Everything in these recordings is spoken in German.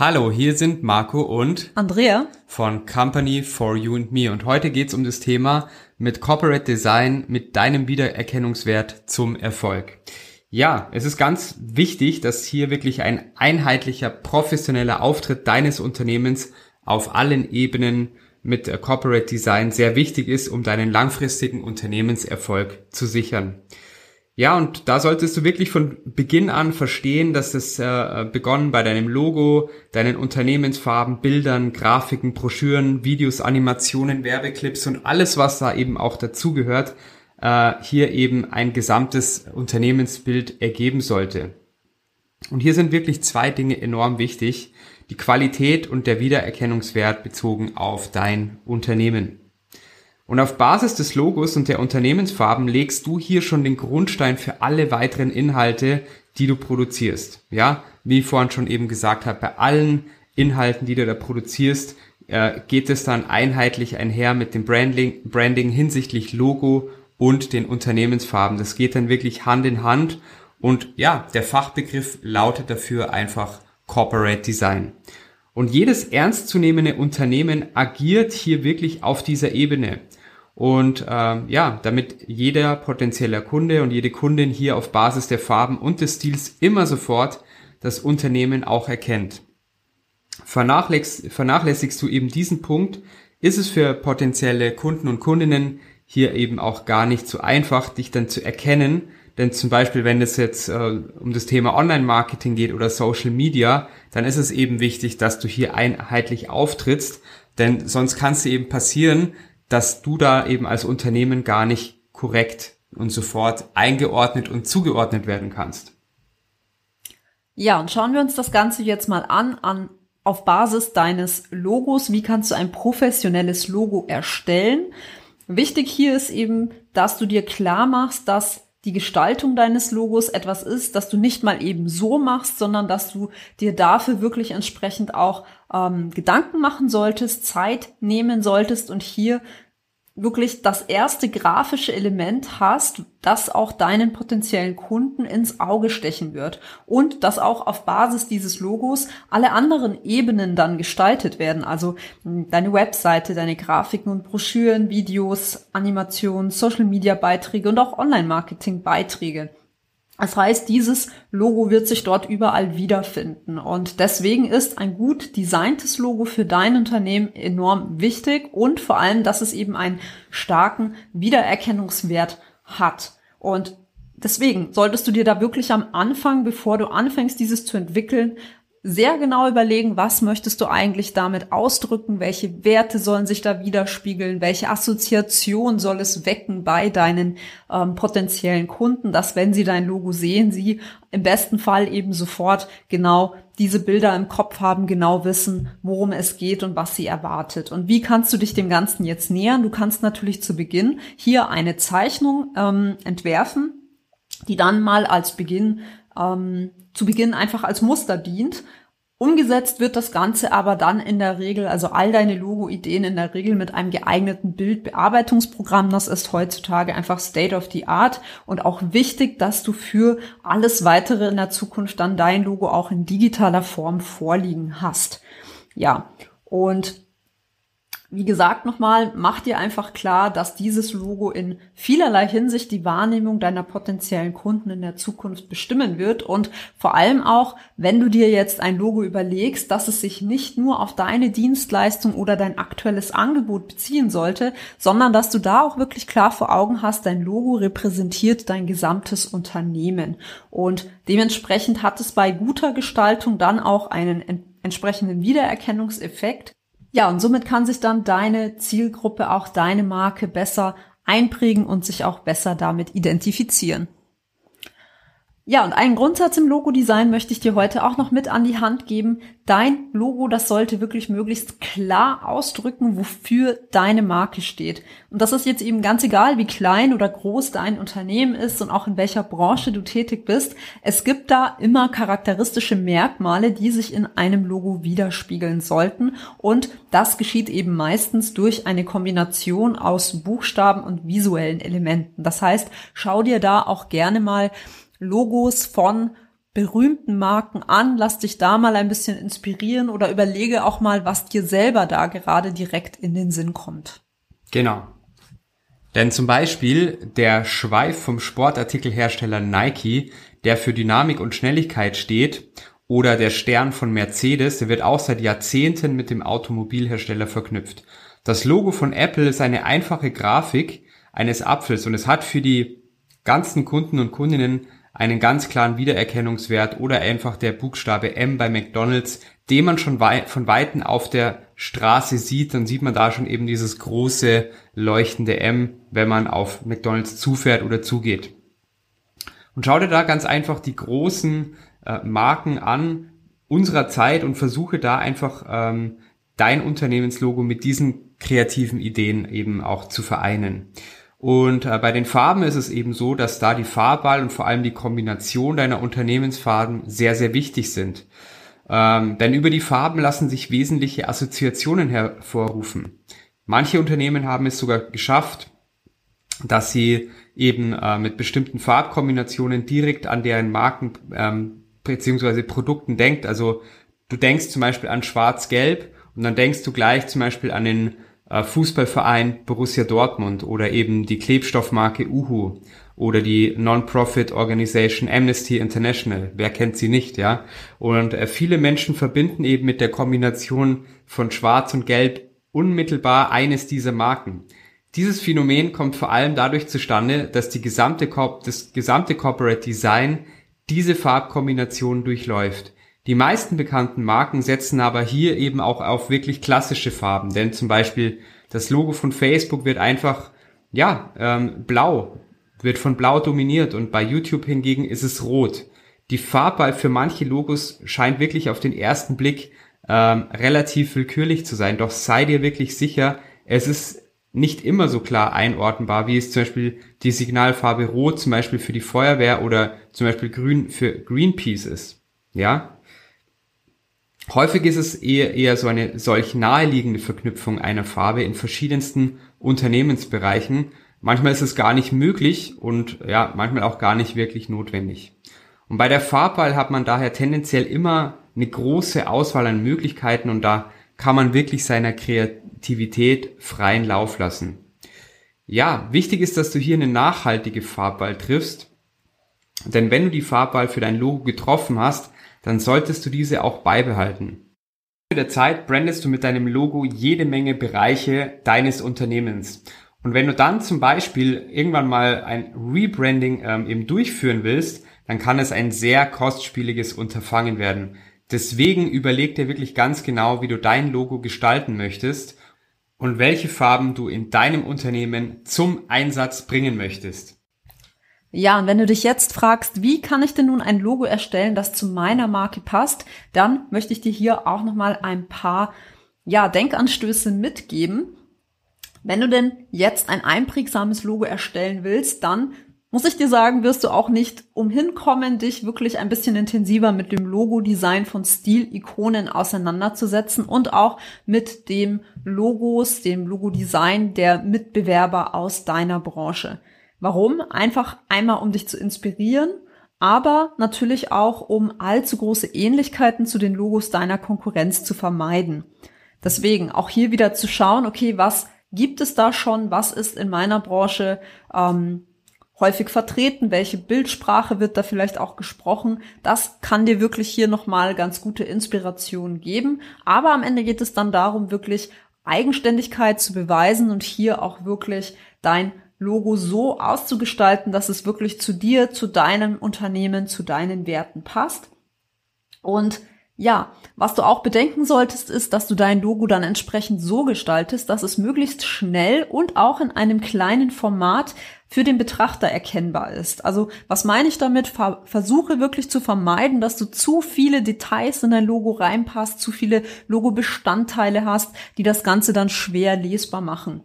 Hallo, hier sind Marco und Andrea von Company for You and Me und heute geht's um das Thema mit Corporate Design mit deinem Wiedererkennungswert zum Erfolg. Ja, es ist ganz wichtig, dass hier wirklich ein einheitlicher, professioneller Auftritt deines Unternehmens auf allen Ebenen mit Corporate Design sehr wichtig ist, um deinen langfristigen Unternehmenserfolg zu sichern. Ja, und da solltest du wirklich von Beginn an verstehen, dass es äh, begonnen bei deinem Logo, deinen Unternehmensfarben, Bildern, Grafiken, Broschüren, Videos, Animationen, Werbeclips und alles, was da eben auch dazugehört, äh, hier eben ein gesamtes Unternehmensbild ergeben sollte. Und hier sind wirklich zwei Dinge enorm wichtig. Die Qualität und der Wiedererkennungswert bezogen auf dein Unternehmen. Und auf Basis des Logos und der Unternehmensfarben legst du hier schon den Grundstein für alle weiteren Inhalte, die du produzierst. Ja, wie ich vorhin schon eben gesagt habe, bei allen Inhalten, die du da produzierst, äh, geht es dann einheitlich einher mit dem Branding, Branding hinsichtlich Logo und den Unternehmensfarben. Das geht dann wirklich Hand in Hand. Und ja, der Fachbegriff lautet dafür einfach Corporate Design. Und jedes ernstzunehmende Unternehmen agiert hier wirklich auf dieser Ebene. Und ähm, ja, damit jeder potenzieller Kunde und jede Kundin hier auf Basis der Farben und des Stils immer sofort das Unternehmen auch erkennt. Vernachlässigst, vernachlässigst du eben diesen Punkt, ist es für potenzielle Kunden und Kundinnen hier eben auch gar nicht so einfach, dich dann zu erkennen. Denn zum Beispiel, wenn es jetzt äh, um das Thema Online-Marketing geht oder Social Media, dann ist es eben wichtig, dass du hier einheitlich auftrittst. Denn sonst kann es eben passieren, dass du da eben als Unternehmen gar nicht korrekt und sofort eingeordnet und zugeordnet werden kannst. Ja, und schauen wir uns das Ganze jetzt mal an, an auf Basis deines Logos. Wie kannst du ein professionelles Logo erstellen? Wichtig hier ist eben, dass du dir klar machst, dass die Gestaltung deines Logos etwas ist, dass du nicht mal eben so machst, sondern dass du dir dafür wirklich entsprechend auch ähm, Gedanken machen solltest, Zeit nehmen solltest und hier wirklich das erste grafische Element hast, das auch deinen potenziellen Kunden ins Auge stechen wird und dass auch auf Basis dieses Logos alle anderen Ebenen dann gestaltet werden, also hm, deine Webseite, deine Grafiken und Broschüren, Videos, Animationen, Social Media Beiträge und auch Online Marketing Beiträge. Das heißt, dieses Logo wird sich dort überall wiederfinden. Und deswegen ist ein gut designtes Logo für dein Unternehmen enorm wichtig und vor allem, dass es eben einen starken Wiedererkennungswert hat. Und deswegen solltest du dir da wirklich am Anfang, bevor du anfängst, dieses zu entwickeln, sehr genau überlegen, was möchtest du eigentlich damit ausdrücken, welche Werte sollen sich da widerspiegeln, welche Assoziation soll es wecken bei deinen ähm, potenziellen Kunden, dass wenn sie dein Logo sehen, sie im besten Fall eben sofort genau diese Bilder im Kopf haben, genau wissen, worum es geht und was sie erwartet. Und wie kannst du dich dem Ganzen jetzt nähern? Du kannst natürlich zu Beginn hier eine Zeichnung ähm, entwerfen, die dann mal als Beginn ähm, zu Beginn einfach als Muster dient. Umgesetzt wird das Ganze aber dann in der Regel, also all deine Logo-Ideen in der Regel mit einem geeigneten Bildbearbeitungsprogramm. Das ist heutzutage einfach State of the Art und auch wichtig, dass du für alles weitere in der Zukunft dann dein Logo auch in digitaler Form vorliegen hast. Ja, und wie gesagt nochmal, mach dir einfach klar, dass dieses Logo in vielerlei Hinsicht die Wahrnehmung deiner potenziellen Kunden in der Zukunft bestimmen wird. Und vor allem auch, wenn du dir jetzt ein Logo überlegst, dass es sich nicht nur auf deine Dienstleistung oder dein aktuelles Angebot beziehen sollte, sondern dass du da auch wirklich klar vor Augen hast, dein Logo repräsentiert dein gesamtes Unternehmen. Und dementsprechend hat es bei guter Gestaltung dann auch einen entsprechenden Wiedererkennungseffekt ja, und somit kann sich dann deine Zielgruppe, auch deine Marke besser einprägen und sich auch besser damit identifizieren. Ja, und einen Grundsatz im Logo-Design möchte ich dir heute auch noch mit an die Hand geben. Dein Logo, das sollte wirklich möglichst klar ausdrücken, wofür deine Marke steht. Und das ist jetzt eben ganz egal, wie klein oder groß dein Unternehmen ist und auch in welcher Branche du tätig bist. Es gibt da immer charakteristische Merkmale, die sich in einem Logo widerspiegeln sollten. Und das geschieht eben meistens durch eine Kombination aus Buchstaben und visuellen Elementen. Das heißt, schau dir da auch gerne mal Logos von berühmten Marken an, lass dich da mal ein bisschen inspirieren oder überlege auch mal, was dir selber da gerade direkt in den Sinn kommt. Genau. Denn zum Beispiel der Schweif vom Sportartikelhersteller Nike, der für Dynamik und Schnelligkeit steht, oder der Stern von Mercedes, der wird auch seit Jahrzehnten mit dem Automobilhersteller verknüpft. Das Logo von Apple ist eine einfache Grafik eines Apfels und es hat für die ganzen Kunden und Kundinnen einen ganz klaren Wiedererkennungswert oder einfach der Buchstabe M bei McDonald's, den man schon wei von Weitem auf der Straße sieht, dann sieht man da schon eben dieses große leuchtende M, wenn man auf McDonald's zufährt oder zugeht. Und schau dir da ganz einfach die großen äh, Marken an unserer Zeit und versuche da einfach ähm, dein Unternehmenslogo mit diesen kreativen Ideen eben auch zu vereinen. Und äh, bei den Farben ist es eben so, dass da die Farbwahl und vor allem die Kombination deiner Unternehmensfarben sehr, sehr wichtig sind. Ähm, denn über die Farben lassen sich wesentliche Assoziationen hervorrufen. Manche Unternehmen haben es sogar geschafft, dass sie eben äh, mit bestimmten Farbkombinationen direkt an deren Marken ähm, bzw. Produkten denkt. Also du denkst zum Beispiel an Schwarz-Gelb und dann denkst du gleich zum Beispiel an den Fußballverein Borussia Dortmund oder eben die Klebstoffmarke Uhu oder die Non-Profit Organization Amnesty International. Wer kennt sie nicht, ja? Und äh, viele Menschen verbinden eben mit der Kombination von Schwarz und Gelb unmittelbar eines dieser Marken. Dieses Phänomen kommt vor allem dadurch zustande, dass die gesamte, das gesamte Corporate Design diese Farbkombination durchläuft. Die meisten bekannten Marken setzen aber hier eben auch auf wirklich klassische Farben, denn zum Beispiel das Logo von Facebook wird einfach, ja, ähm, blau, wird von blau dominiert und bei YouTube hingegen ist es rot. Die Farbwahl für manche Logos scheint wirklich auf den ersten Blick ähm, relativ willkürlich zu sein, doch sei dir wirklich sicher, es ist nicht immer so klar einordnbar, wie es zum Beispiel die Signalfarbe Rot zum Beispiel für die Feuerwehr oder zum Beispiel Grün für Greenpeace ist. Ja, Häufig ist es eher, eher so eine solch naheliegende Verknüpfung einer Farbe in verschiedensten Unternehmensbereichen. Manchmal ist es gar nicht möglich und ja, manchmal auch gar nicht wirklich notwendig. Und bei der Farbwahl hat man daher tendenziell immer eine große Auswahl an Möglichkeiten und da kann man wirklich seiner Kreativität freien Lauf lassen. Ja, wichtig ist, dass du hier eine nachhaltige Farbwahl triffst, denn wenn du die Farbwahl für dein Logo getroffen hast, dann solltest du diese auch beibehalten. Mit der Zeit brandest du mit deinem Logo jede Menge Bereiche deines Unternehmens. Und wenn du dann zum Beispiel irgendwann mal ein Rebranding ähm, eben durchführen willst, dann kann es ein sehr kostspieliges Unterfangen werden. Deswegen überleg dir wirklich ganz genau, wie du dein Logo gestalten möchtest und welche Farben du in deinem Unternehmen zum Einsatz bringen möchtest. Ja, und wenn du dich jetzt fragst, wie kann ich denn nun ein Logo erstellen, das zu meiner Marke passt, dann möchte ich dir hier auch nochmal ein paar, ja, Denkanstöße mitgeben. Wenn du denn jetzt ein einprägsames Logo erstellen willst, dann muss ich dir sagen, wirst du auch nicht umhin kommen, dich wirklich ein bisschen intensiver mit dem Logo-Design von Stil-Ikonen auseinanderzusetzen und auch mit dem Logos, dem Logo-Design der Mitbewerber aus deiner Branche. Warum? Einfach einmal, um dich zu inspirieren, aber natürlich auch, um allzu große Ähnlichkeiten zu den Logos deiner Konkurrenz zu vermeiden. Deswegen auch hier wieder zu schauen, okay, was gibt es da schon, was ist in meiner Branche ähm, häufig vertreten, welche Bildsprache wird da vielleicht auch gesprochen. Das kann dir wirklich hier nochmal ganz gute Inspiration geben. Aber am Ende geht es dann darum, wirklich Eigenständigkeit zu beweisen und hier auch wirklich dein Logo so auszugestalten, dass es wirklich zu dir, zu deinem Unternehmen, zu deinen Werten passt. Und Ja, was du auch bedenken solltest, ist, dass du dein Logo dann entsprechend so gestaltest, dass es möglichst schnell und auch in einem kleinen Format für den Betrachter erkennbar ist. Also was meine ich damit? Versuche wirklich zu vermeiden, dass du zu viele Details in dein Logo reinpasst, zu viele Logo-Bestandteile hast, die das Ganze dann schwer lesbar machen.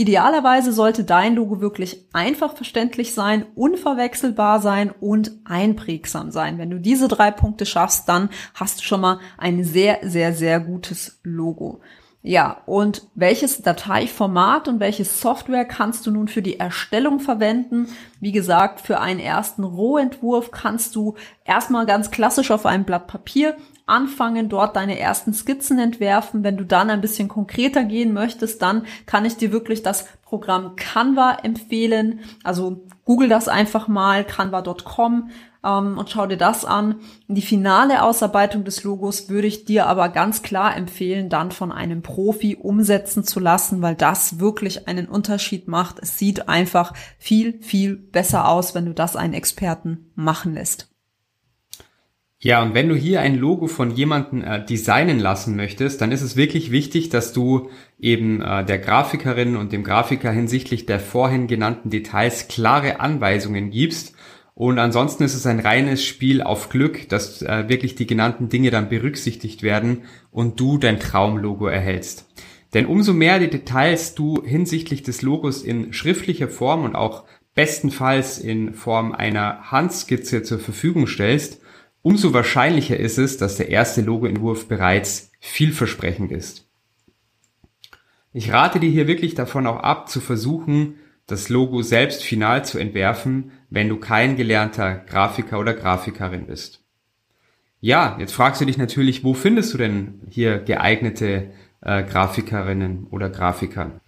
Idealerweise sollte dein Logo wirklich einfach verständlich sein, unverwechselbar sein und einprägsam sein. Wenn du diese drei Punkte schaffst, dann hast du schon mal ein sehr, sehr, sehr gutes Logo. Ja, und welches Dateiformat und welche Software kannst du nun für die Erstellung verwenden? Wie gesagt, für einen ersten Rohentwurf kannst du erstmal ganz klassisch auf einem Blatt Papier anfangen, dort deine ersten Skizzen entwerfen. Wenn du dann ein bisschen konkreter gehen möchtest, dann kann ich dir wirklich das Programm Canva empfehlen. Also google das einfach mal, canva.com ähm, und schau dir das an. Die finale Ausarbeitung des Logos würde ich dir aber ganz klar empfehlen, dann von einem Profi umsetzen zu lassen, weil das wirklich einen Unterschied macht. Es sieht einfach viel, viel besser aus, wenn du das einen Experten machen lässt. Ja, und wenn du hier ein Logo von jemandem äh, designen lassen möchtest, dann ist es wirklich wichtig, dass du eben äh, der Grafikerin und dem Grafiker hinsichtlich der vorhin genannten Details klare Anweisungen gibst. Und ansonsten ist es ein reines Spiel auf Glück, dass äh, wirklich die genannten Dinge dann berücksichtigt werden und du dein Traumlogo erhältst. Denn umso mehr die Details du hinsichtlich des Logos in schriftlicher Form und auch bestenfalls in Form einer Handskizze zur Verfügung stellst, Umso wahrscheinlicher ist es, dass der erste Logoentwurf bereits vielversprechend ist. Ich rate dir hier wirklich davon auch ab, zu versuchen, das Logo selbst final zu entwerfen, wenn du kein gelernter Grafiker oder Grafikerin bist. Ja, jetzt fragst du dich natürlich, wo findest du denn hier geeignete äh, Grafikerinnen oder Grafiker?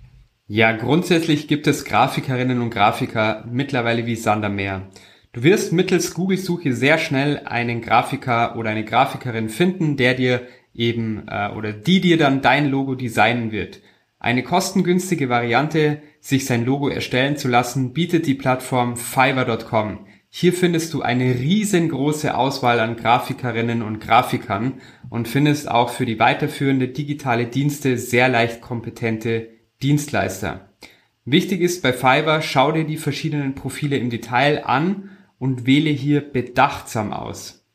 Ja, grundsätzlich gibt es Grafikerinnen und Grafiker mittlerweile wie Sander mehr. Du wirst mittels Google-Suche sehr schnell einen Grafiker oder eine Grafikerin finden, der dir eben äh, oder die dir dann dein Logo designen wird. Eine kostengünstige Variante, sich sein Logo erstellen zu lassen, bietet die Plattform Fiverr.com. Hier findest du eine riesengroße Auswahl an Grafikerinnen und Grafikern und findest auch für die weiterführende digitale Dienste sehr leicht kompetente Dienstleister. Wichtig ist bei Fiverr, schau dir die verschiedenen Profile im Detail an und wähle hier bedachtsam aus.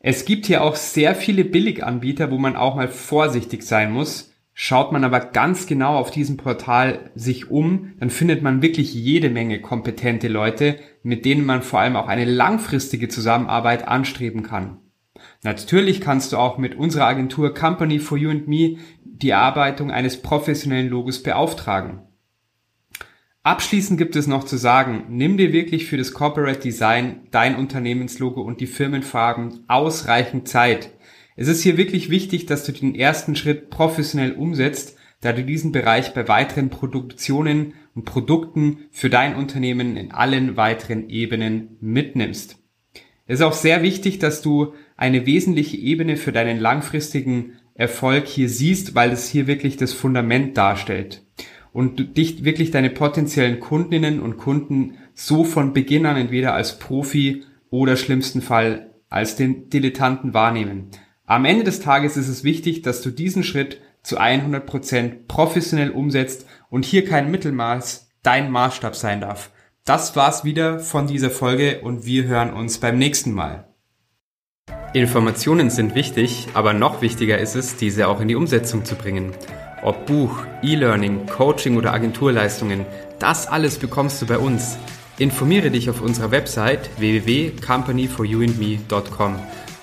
Es gibt hier auch sehr viele Billiganbieter, wo man auch mal vorsichtig sein muss. Schaut man aber ganz genau auf diesem Portal sich um, dann findet man wirklich jede Menge kompetente Leute, mit denen man vor allem auch eine langfristige Zusammenarbeit anstreben kann. Natürlich kannst du auch mit unserer Agentur Company for You and Me die Erarbeitung eines professionellen Logos beauftragen. Abschließend gibt es noch zu sagen, nimm dir wirklich für das Corporate Design dein Unternehmenslogo und die Firmenfarben ausreichend Zeit. Es ist hier wirklich wichtig, dass du den ersten Schritt professionell umsetzt, da du diesen Bereich bei weiteren Produktionen und Produkten für dein Unternehmen in allen weiteren Ebenen mitnimmst. Es ist auch sehr wichtig, dass du eine wesentliche Ebene für deinen langfristigen Erfolg hier siehst, weil es hier wirklich das Fundament darstellt und dich wirklich deine potenziellen Kundinnen und Kunden so von Beginn an entweder als Profi oder schlimmsten Fall als den Dilettanten wahrnehmen. Am Ende des Tages ist es wichtig, dass du diesen Schritt zu 100 Prozent professionell umsetzt und hier kein Mittelmaß dein Maßstab sein darf. Das war's wieder von dieser Folge und wir hören uns beim nächsten Mal. Informationen sind wichtig, aber noch wichtiger ist es, diese auch in die Umsetzung zu bringen. Ob Buch, E-Learning, Coaching oder Agenturleistungen, das alles bekommst du bei uns. Informiere dich auf unserer Website www.companyforyouandme.com.